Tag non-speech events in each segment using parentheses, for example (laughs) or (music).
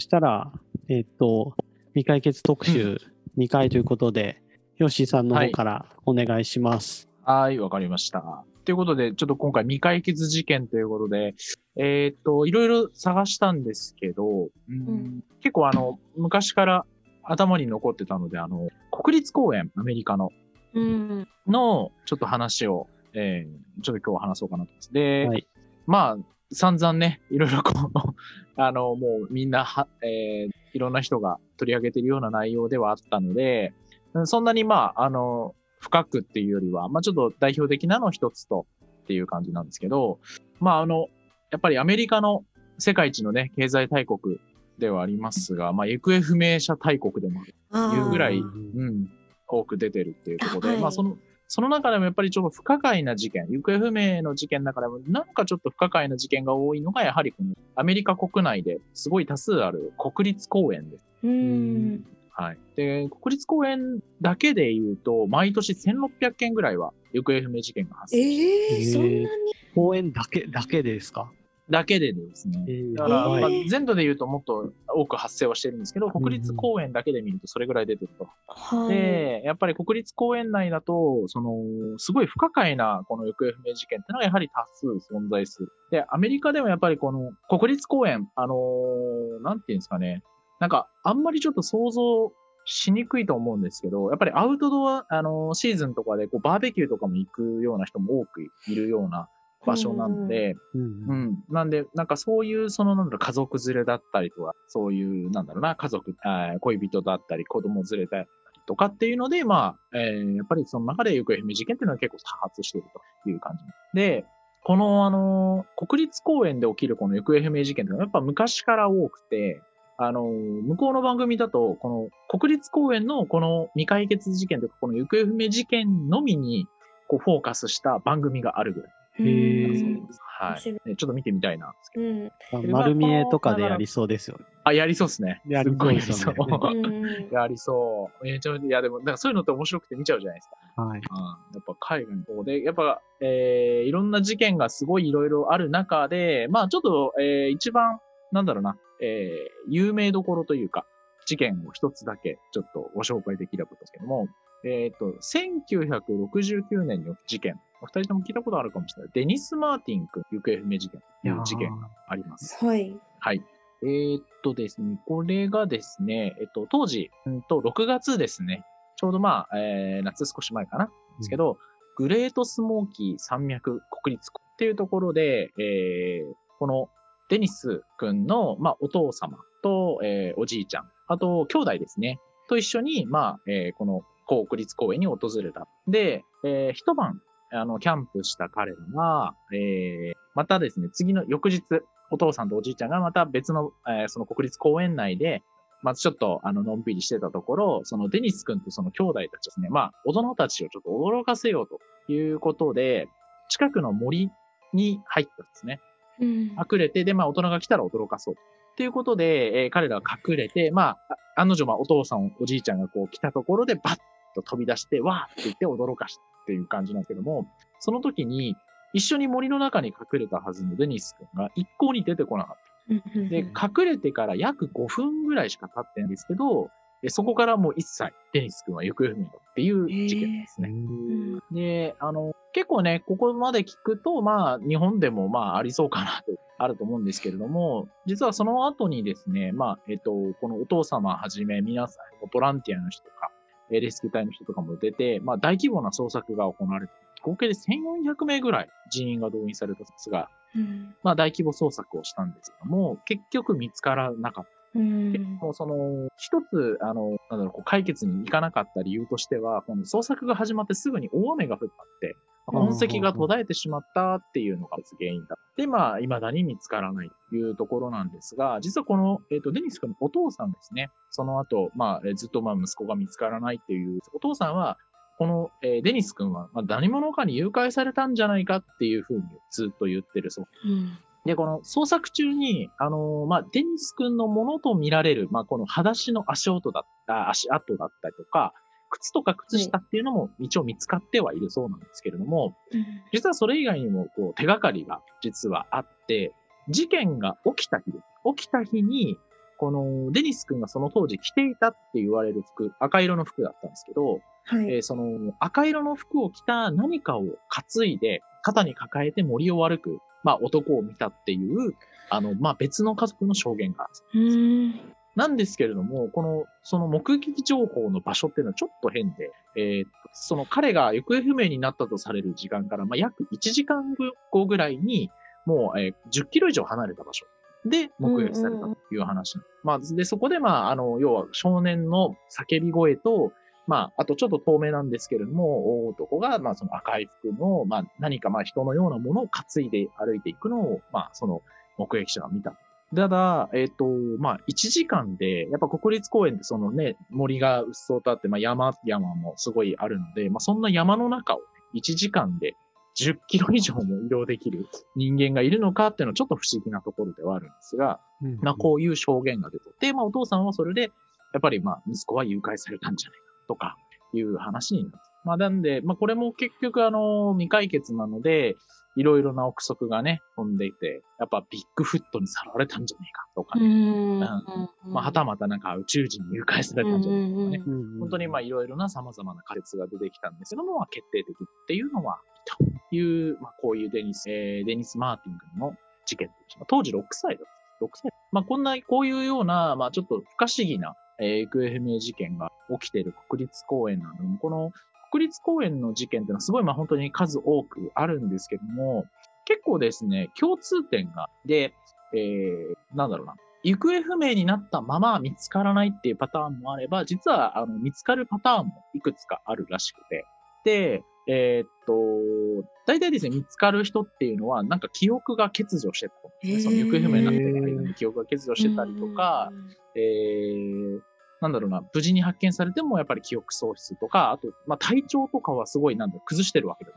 そしたら、えっ、と、未解決特集2回ということで、ヨッシーさんの方からお願いします。はい、わかりました。ということで、ちょっと今回未解決事件ということで、えーっと、いろいろ探したんですけど、うんん結構あの、昔から頭に残ってたので、あの、国立公園、アメリカの、うん。の、ちょっと話を、えー、ちょっと今日は話そうかなと思います。で、はいまあ、散々ね、いろいろこう、(laughs) あの、もうみんなは、えー、いろんな人が取り上げてるような内容ではあったので、うんそんなにまあ、あの、深くっていうよりは、まあちょっと代表的なの一つとっていう感じなんですけど、まああの、やっぱりアメリカの世界一のね、経済大国ではありますが、まあ行方不明者大国でもあるいうぐらいうんうん、多く出てるっていうところで、はい。まあその、その中でもやっぱりちょっと不可解な事件、行方不明の事件の中でも、なんかちょっと不可解な事件が多いのが、やはりこのアメリカ国内ですごい多数ある国立公園です。うん。はい。で、国立公園だけで言うと、毎年1600件ぐらいは行方不明事件が発え生。ええーそんなに？公園だけ、だけでですか？だけでですね。えーだから、えーまあ、全土で言うともっと多く発生はしてるんですけど、国立公園だけで見るとそれぐらい出てると。はい。で、やっぱり国立公園内だと、その、すごい不可解なこの行方不明事件っていうのがやはり多数存在する。で、アメリカでもやっぱりこの国立公園、あのーなんていうんですかね、なんかあんまりちょっと想像しにくいと思うんですけど、やっぱりアウトドア、あのーシーズンとかでこうバーベキューとかも行くような人も多くいるような場所なので、うんうん。なんで、なんかそういう、その、なんだろう、家族連れだったりとか、そういう、なんだろうな、家族、恋人だったり、子供連れだったりとかっていうので、まあ、えーやっぱりその中で行方不明事件っていうのは結構多発しているという感じ。で、この、あのー国立公園で起きるこの行方不明事件っていうのはやっぱ昔から多くて、あのー向こうの番組だと、この国立公園のこの未解決事件というか、この行方不明事件のみに、こう、フォーカスした番組があるぐらい。はい。ちょっと見てみたいなんですけど。うん。あ丸見えとかでやりそうですよね。あ、やりそうっすね。やりすっごいやりそそう (laughs) う。うんやりそう。めちゃめちゃ、いやでも、なんかそういうのって面白くて見ちゃうじゃないですか。はい。うん。やっぱ海外の方で、やっぱ、えー、いろんな事件がすごいいろいろある中で、まあちょっと、えー、一番、なんだろうな、えー、有名どころというか、事件を一つだけちょっとご紹介できればとですけども、えっ、と、1969年の事件。お二人とも聞いたことあるかもしれない。デニス・マーティン君行方不明事件という事件があります。はい。はい。えーっとですね、これがですね、えっと、当時、うんと、6月ですね。ちょうどまあ、えー、夏少し前かな。ですけど、グレートスモーキー山脈国立っていうところで、えー、このデニス君の、まあ、お父様と、えー、おじいちゃん、あと、兄弟ですね。と一緒に、まあ、えー、この国立公園に訪れた。で、えー、一晩、あの、キャンプした彼らが、えー、またですね、次の翌日、お父さんとおじいちゃんがまた別の、えーその国立公園内で、まずちょっと、あの、のんびりしてたところ、そのデニス君とその兄弟たちですね、まあ、大人たちをちょっと驚かせようということで、近くの森に入ったんですね。うん。隠れて、で、まあ、大人が来たら驚かそう。ということで、えー彼らは隠れて、まあ、あ案の定、まあ、お父さん、おじいちゃんがこう来たところで、バッと飛び出して、わーって言って驚かしたっていう感じなんですけども、その時に、一緒に森の中に隠れたはずのデニス君が一向に出てこなかった。で、隠れてから約5分ぐらいしか経ってないんですけど、えそこからもう一切デニス君は行方不明だっていう事件ですね。うんで、あの、結構ね、ここまで聞くと、まあ、日本でもまあ、ありそうかなと、あると思うんですけれども、実はその後にですね、まあ、えっと、このお父様はじめ、皆さん、ボランティアの人とか、えーレスキュー隊の人とかも出て、まあ、大規模な捜索が行われて、合計で1400名ぐらい人員が動員されたんですが、うん。まあ、大規模捜索をしたんですけども、結局見つからなかった。うん。もうその、一つ、あの、なんだろう、こう解決にいかなかった理由としては、この捜索が始まってすぐに大雨が降ったって、うん痕跡が途絶えてしまったっていうのが原因だ。で、まあ、未だに見つからないというところなんですが、実はこの、えっ、と、デニス君のお父さんですね。その後、まあ、えーずっとまあ、息子が見つからないっていう、お父さんは、この、えーデニス君は、まあ、何者かに誘拐されたんじゃないかっていうふうにずっと言ってるそううん。で、この捜索中に、あのーまあ、デニス君のものと見られる、まあ、この裸足の足音だった、足跡だったりとか、靴とか靴下っていうのも一応見つかってはいるそうなんですけれども、実はそれ以外にもこう手がかりが実はあって、事件が起きた日です。起きた日に、このデニス君がその当時着ていたって言われる服、赤色の服だったんですけど、はい。えーその赤色の服を着た何かを担いで、肩に抱えて森を歩く、まあ男を見たっていう、あの、まあ別の家族の証言があるんです。なんですけれども、この、その目撃情報の場所っていうのはちょっと変で、えーその彼が行方不明になったとされる時間から、まあ、約1時間後ぐらいに、もう、えー10キロ以上離れた場所で目撃されたという話。まあ、で、そこで、まあ、あの、要は少年の叫び声と、まあ、あとちょっと透明なんですけれども、大男が、まあ、その赤い服の、まあ、何か、まあ、人のようなものを担いで歩いていくのを、まあ、その目撃者が見た。ただ、えっ、と、まあ、1時間で、やっぱ国立公園ってそのね、森がうっそうとあって、まあ、山、山もすごいあるので、まあ、そんな山の中をね、1時間で10キロ以上も移動できる人間がいるのかっていうのはちょっと不思議なところではあるんですが、うんまあ、こういう証言が出てで、まあ、お父さんはそれで、やっぱり、まあ、息子は誘拐されたんじゃないかとか、いう話になって。まあ、なんで、まあ、これも結局、あの、未解決なので、いろいろな憶測がね、飛んでいて、やっぱビッグフットにさらわれたんじゃないかとかうね、ーん。まあ、はたまたなんか宇宙人に誘拐されたんじゃないかとかね、本当にまあいろいろな様々な仮説が出てきたんですけども、まあ、決定的っていうのは、という、まあこういうデニス、えーデニス・マーティン君の事件。当時6歳だった。6歳。まあこんな、こういうような、まあちょっと不可思議な、えー、行方不明事件が起きている国立公園なので、この国立公園の事件っていうのはすごいまあ本当に数多くあるんですけども、結構ですね、共通点が、で、えー、なんだろうな。行方不明になったまま見つからないっていうパターンもあれば、実はあの見つかるパターンもいくつかあるらしくて。で、えーっと、大体ですね、見つかる人っていうのは、なんか記憶が欠如してたと思うんですね。その行方不明になってる間に記憶が欠如してたりとか、えー、なんだろうな、無事に発見されてもやっぱり記憶喪失とか、あと、まあ体調とかはすごいなんだ崩してるわけです。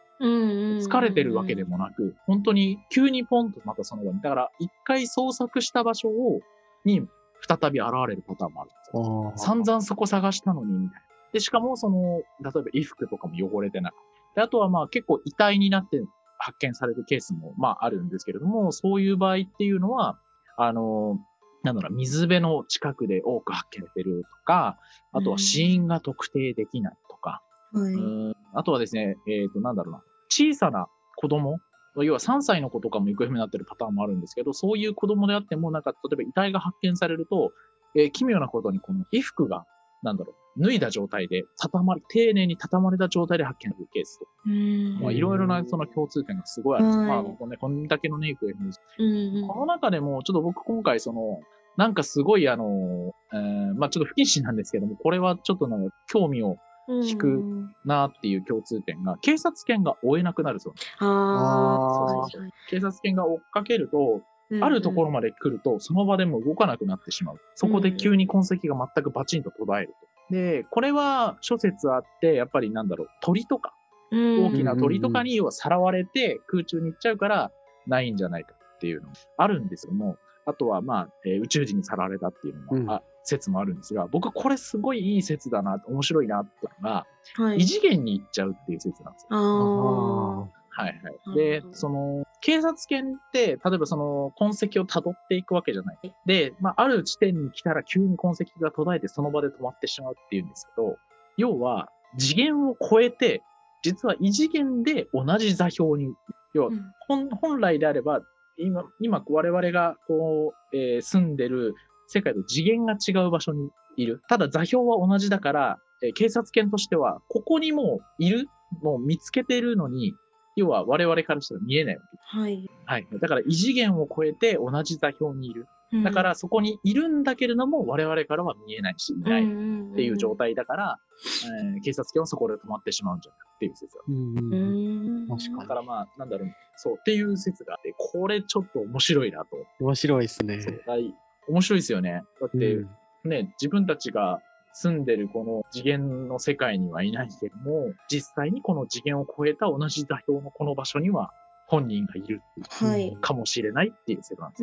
疲れてるわけでもなく、本当に急にポンとまたその場に。だから、一回捜索した場所を、に再び現れるパターンもあるんですよ。あー散々そこ探したのに、みたいな。で、しかもその、例えば衣服とかも汚れてなくて。で、あとはまあ結構遺体になって発見されるケースもまああるんですけれども、そういう場合っていうのは、あの、なんだろう、水辺の近くで多く発見されてるとか、あとは死因が特定できないとか、はい。うん。あとはですね、えっ、と、なんだろうな、小さな子供、要は3歳の子とかも行方不明になってるパターンもあるんですけど、そういう子供であっても、なんか、例えば遺体が発見されると、えー奇妙なことにこの衣服が、なんだろう、脱いだ状態で、畳まれ、丁寧に畳まれた状態で発見されるケースと、うん。まあ、いろいろなその共通点がすごいあるんです。はい。まあ、このね、こんだけのね、行方不明うんこの中でも、ちょっと僕今回その、なんかすごいあの、えーまあちょっと不謹慎なんですけども、これはちょっとなんか興味をうん引くなっていう共通点が、警察犬が追えなくなるそうです。ああ、そう警察犬が追っかけると、あるところまで来ると、その場でもう動かなくなってしまう。そこで急に痕跡が全くバチンと途絶えると。で、これは諸説あって、やっぱりなんだろう、鳥とか、大きな鳥とかに要はさらわれて空中に行っちゃうからないんじゃないかっていうのもあるんですけども、あとはまあ、えー宇宙人にさらわれたっていうのも、うんあ説もあるんですが、僕これすごいいい説だな、面白いなってのが、はい異次元に行っちゃうっていう説なんですよ。ああ。はいはい。うんで、その、警察犬って、例えばその痕跡を辿っていくわけじゃない。で、まあ、ある地点に来たら急に痕跡が途絶えてその場で止まってしまうっていうんですけど、要は、次元を超えて、実は異次元で同じ座標に、要はうん本本来であれば、今、今我々がこう、えー住んでる世界と次元が違う場所にいる。ただ座標は同じだから、えー警察犬としては、ここにもういる、もう見つけてるのに、要は我々からしたら見えないわけ。はい。はい。だから異次元を超えて同じ座標にいる。だかっらそこにいるんだけれども、我々からは見えないし、いないっっていう状。態だから、えー警察犬はそこで止まってしまうんじゃないかっていう説がうんううんん。確かだからまあ、なんだろう、そうっていう説があって、これちょっと面白いなと。面白いですね。そうはい面白いですよね。だって、うんね、自分たちが住んでるこの次元の世界にはいないけども、実際にこの次元を超えた同じ座標のこの場所には本人がいるはい。かもしれないっていう説なんで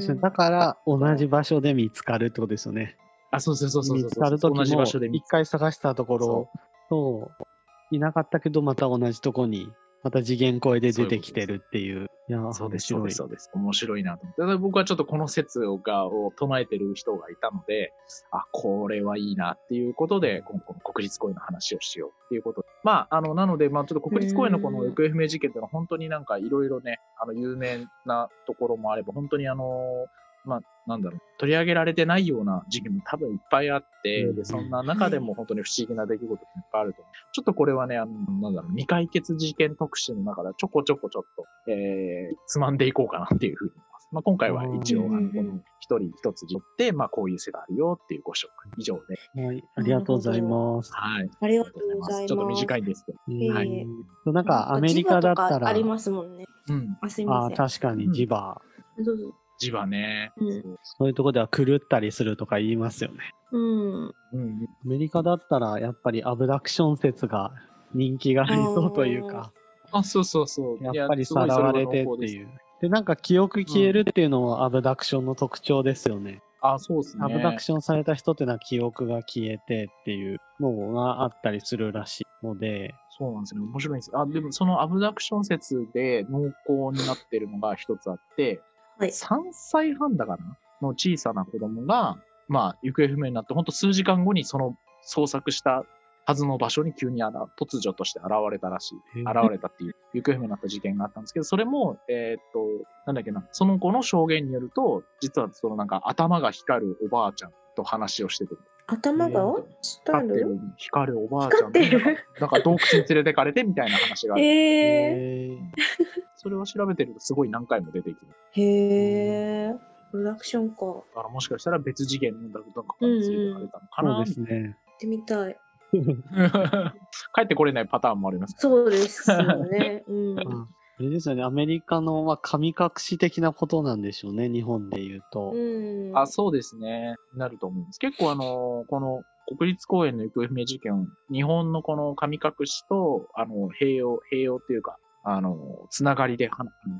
すうよ。だから、同じ場所で見つかるってことですよね。あ、そうそうそうそうそう見つかるとき同じ場所で一回探したところと、いなかったけど、また同じとこにまた次元超えで出てきてるっていう。いや、そうです、そうです、そうです。面白いなと思って。ただ僕はちょっとこの説をがを唱えてる人がいたので、あ、これはいいなっていうことで、今後国立公園の話をしようっていうことで。まあ、あの、なので、まあ、ちょっと国立公園のこの行方不明事件っていうのは本当になんかいろいろね、あの、有名なところもあれば、本当にあの、まあ、なんだろう、取り上げられてないような事件も多分いっぱいあって、うんで、そんな中でも本当に不思議な出来事っていっぱいあると。ちょっとこれはね、あの、なんだろう、未解決事件特集の中でちょこちょこちょっと、えー、つまんでいこうかなっていうふうに思います。まあ、今回は一応、あの、うんうんうんこの一人一つによって、まあ、こういう世があるよっていうご紹介以上で。はい、ありがとうございます。はい。ありがとうございます。ちょっと短いんですけど。うんはいなんかアメリカだったら、ジバとかありますもんね。うん。あ、すみまあせん。確かにジバー、どうぞ。字はね。うんそういうとこでは狂ったりするとか言いますよね。うん。うん。アメリカだったらやっぱりアブダクション説が人気がありそうというか、あ、そうそうそう。やっぱりさらわれてっていう。で、なんか記憶消えるっていうのもアブダクションの特徴ですよね。あ、そうですね。アブダクションされた人っていうのは記憶が消えてっていうのがあったりするらしいので、そうなんですね。面白いんです。あ、でもそのアブダクション説で濃厚になってるのが一つあって、はい。3歳半だかな？の小さな子供が、まあ、行方不明になって、ほんと数時間後にその捜索したはずの場所に急にあら突如として現れたらしい。へ現れたっていう、行方不明になった事件があったんですけど、それも、えーっと、なんだっけな、その子の証言によると、実はそのなんか頭が光るおばあちゃんと話をしてて、頭が光る？光る、光るおばあちゃん光ってる？なんかなんか洞窟に連れてかれてみたいな話がある。へ (laughs) へーそれを調べてるとすごい何回も出てきてえ。へえ。プロダクションか。行だからもしかしたら別次元のなんかに連れてかれたのかな、そうですね。ってみたい。(laughs) 帰ってこれないパターンもあります。そうですよね。うん。れですよね、アメリカの、まあ、神隠し的なことなんでしょうね、日本で言うと。うん。あ、そうですね。なると思います。結構あの、この国立公園の行方不明事件、日本のこの神隠しと、あの、併用、併用っていうか、あの、つながりで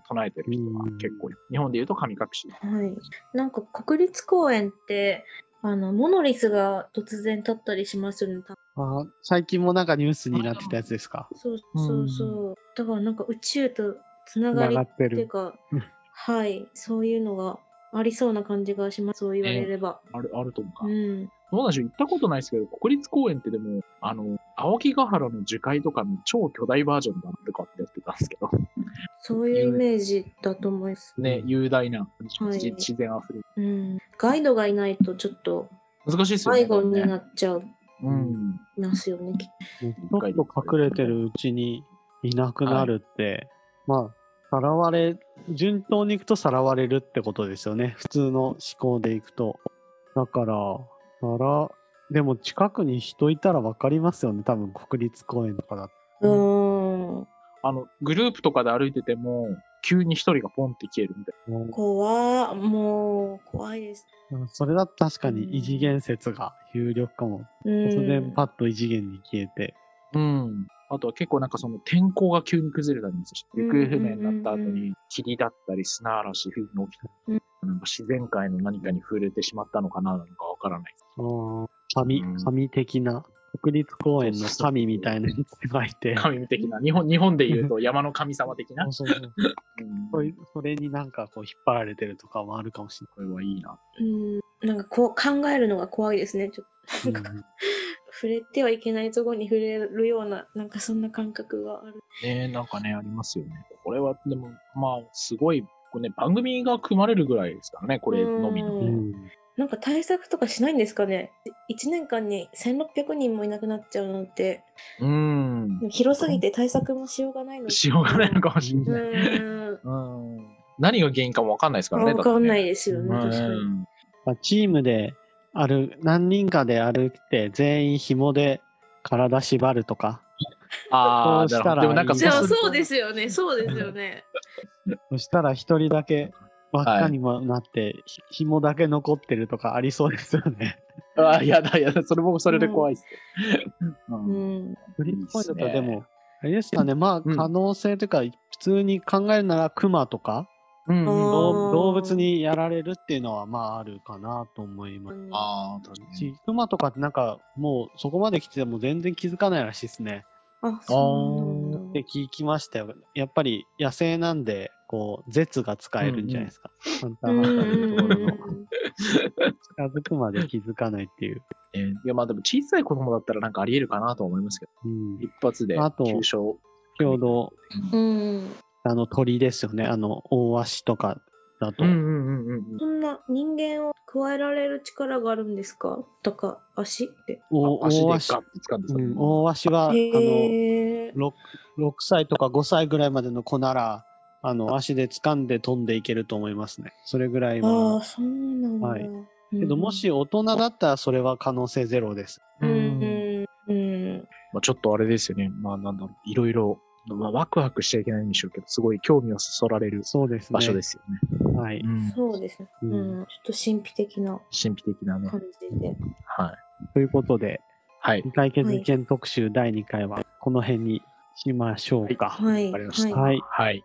唱えてる人がうん結構いる、日本で言うと神隠し。はい。なんか国立公園って、あの、モノリスが突然立ったりしますよね。あ最近もなんかニュースになってたやつですか？そうそうそう。だからなんか宇宙とつながりっていうかうん、はい。そういうのがありそうな感じがします。そう言われれば。ある、あると思うか。うん。どうなんでしょう行ったことないですけど、国立公園ってでも、あの、青木ヶ原の樹海とかの超巨大バージョンだとかってやってたんですけど、そういうイメージだと思います。ね、雄大な、はい自自然あふれる。うん。ガイドがいないとちょっと難しいですよね。迷子になっちゃいうん。ますよね。きっちょっと隠れてるうちにいなくなるって、まあ、さらわれ、順当に行くとさらわれるってことですよね。普通の思考で行くと。だから、さら、でも近くに人いたらわかりますよね。多分国立公園とかだと。とうーん。あの、グループとかで歩いてても、急に一人がポンって消えるみたいもう怖もう、怖いです。うんそれだと確かに異次元説が有力かも。うん。突然パッと異次元に消えて。な。うん。あとは結構なんかその天候が急に崩れたりもする行方不明になった後に霧だったり砂嵐、冬の起きたうんなんか自然界の何かに触れてしまったのかななのかわからない。あー神うん、神的な、国立公園の神みたいなやつがいて。(laughs) 神的な、日本、日本で言うと山の神様的な。そうそうそううんそういうそれになんかこう引っ張られてるとかもあるかもしこれはいいな。うん。なんかこう考えるのが怖いですね。ちょっとれない。触れてはいけないところに触れるような、なんかそんな感覚がある。ねなんかね、ありますよね。これは、でも、まあ、すごい、これね、番組が組まれるぐらいですからね、これのみの。なんか対策とかしないんですかね ?1 年間に1600人もいなくなっちゃうなんて、うん。広すぎて対策もしようがないのしようがないのかもしれうない。うん。何が原因かもわかんないですからね。わかんないいですよね、確かに。まあチームである、何人かで歩いて全員紐で体縛るとか、ああ、そうしたらでもなんかそうですよね、そうですよね。(laughs) そしたら一人だけ輪っかにもなって、ひ紐だけ残ってるとかありそうですよね。ああ、やだやだ、それもそれで怖いっす。ううんん。フリーズポイントだったらいいっすねでも、あれですかね、まあうん可能性というか、普通に考えるならクマとか、うん動動物にやられるっていうのはまああるかなと思います。ああ、確かに。しクマとかってなんかもうそこまで来ても全然気づかないらしいですね。あ、そうなんだ。って聞きましたよ。やっぱり野生なんで、こう、絶が使えるんじゃないですか。ハンターハンターのところの。近づくまで気づかないっていう。(laughs) えーいや、まあでも小さい子供だったらなんかあり得るかなと思いますけど、うん。一発であと急所。先ほど、うん。あの鳥ですよね。あの、大足とかだと。そんな人間を加えられる力があるんですか？とか、足って。おうん。足でガ大足、ッと掴んでうん、大足は、あの、へえ。6, 6歳とか5歳ぐらいまでの子なら、あの、足で掴んで飛んでいけると思いますね。それぐらいああ、は。そうなんだ。はいうんけど、も、し大人だったらそれは可能性ゼロです。ううんん、うん。まあ、ちょっとあれですよね。まあなんだろう。いろいろ、まあ、ワクワクしちゃいけないんでしょうけど、すごい興味をそそられるそうですね。場所ですよね。はい。うんそうですね。ううんん。ちょっと神秘的な神秘的なね。感じで。はい。ということで、はい。未解決事件特集第2回はこの辺にしましょうか。はい。わかりました。はいはい。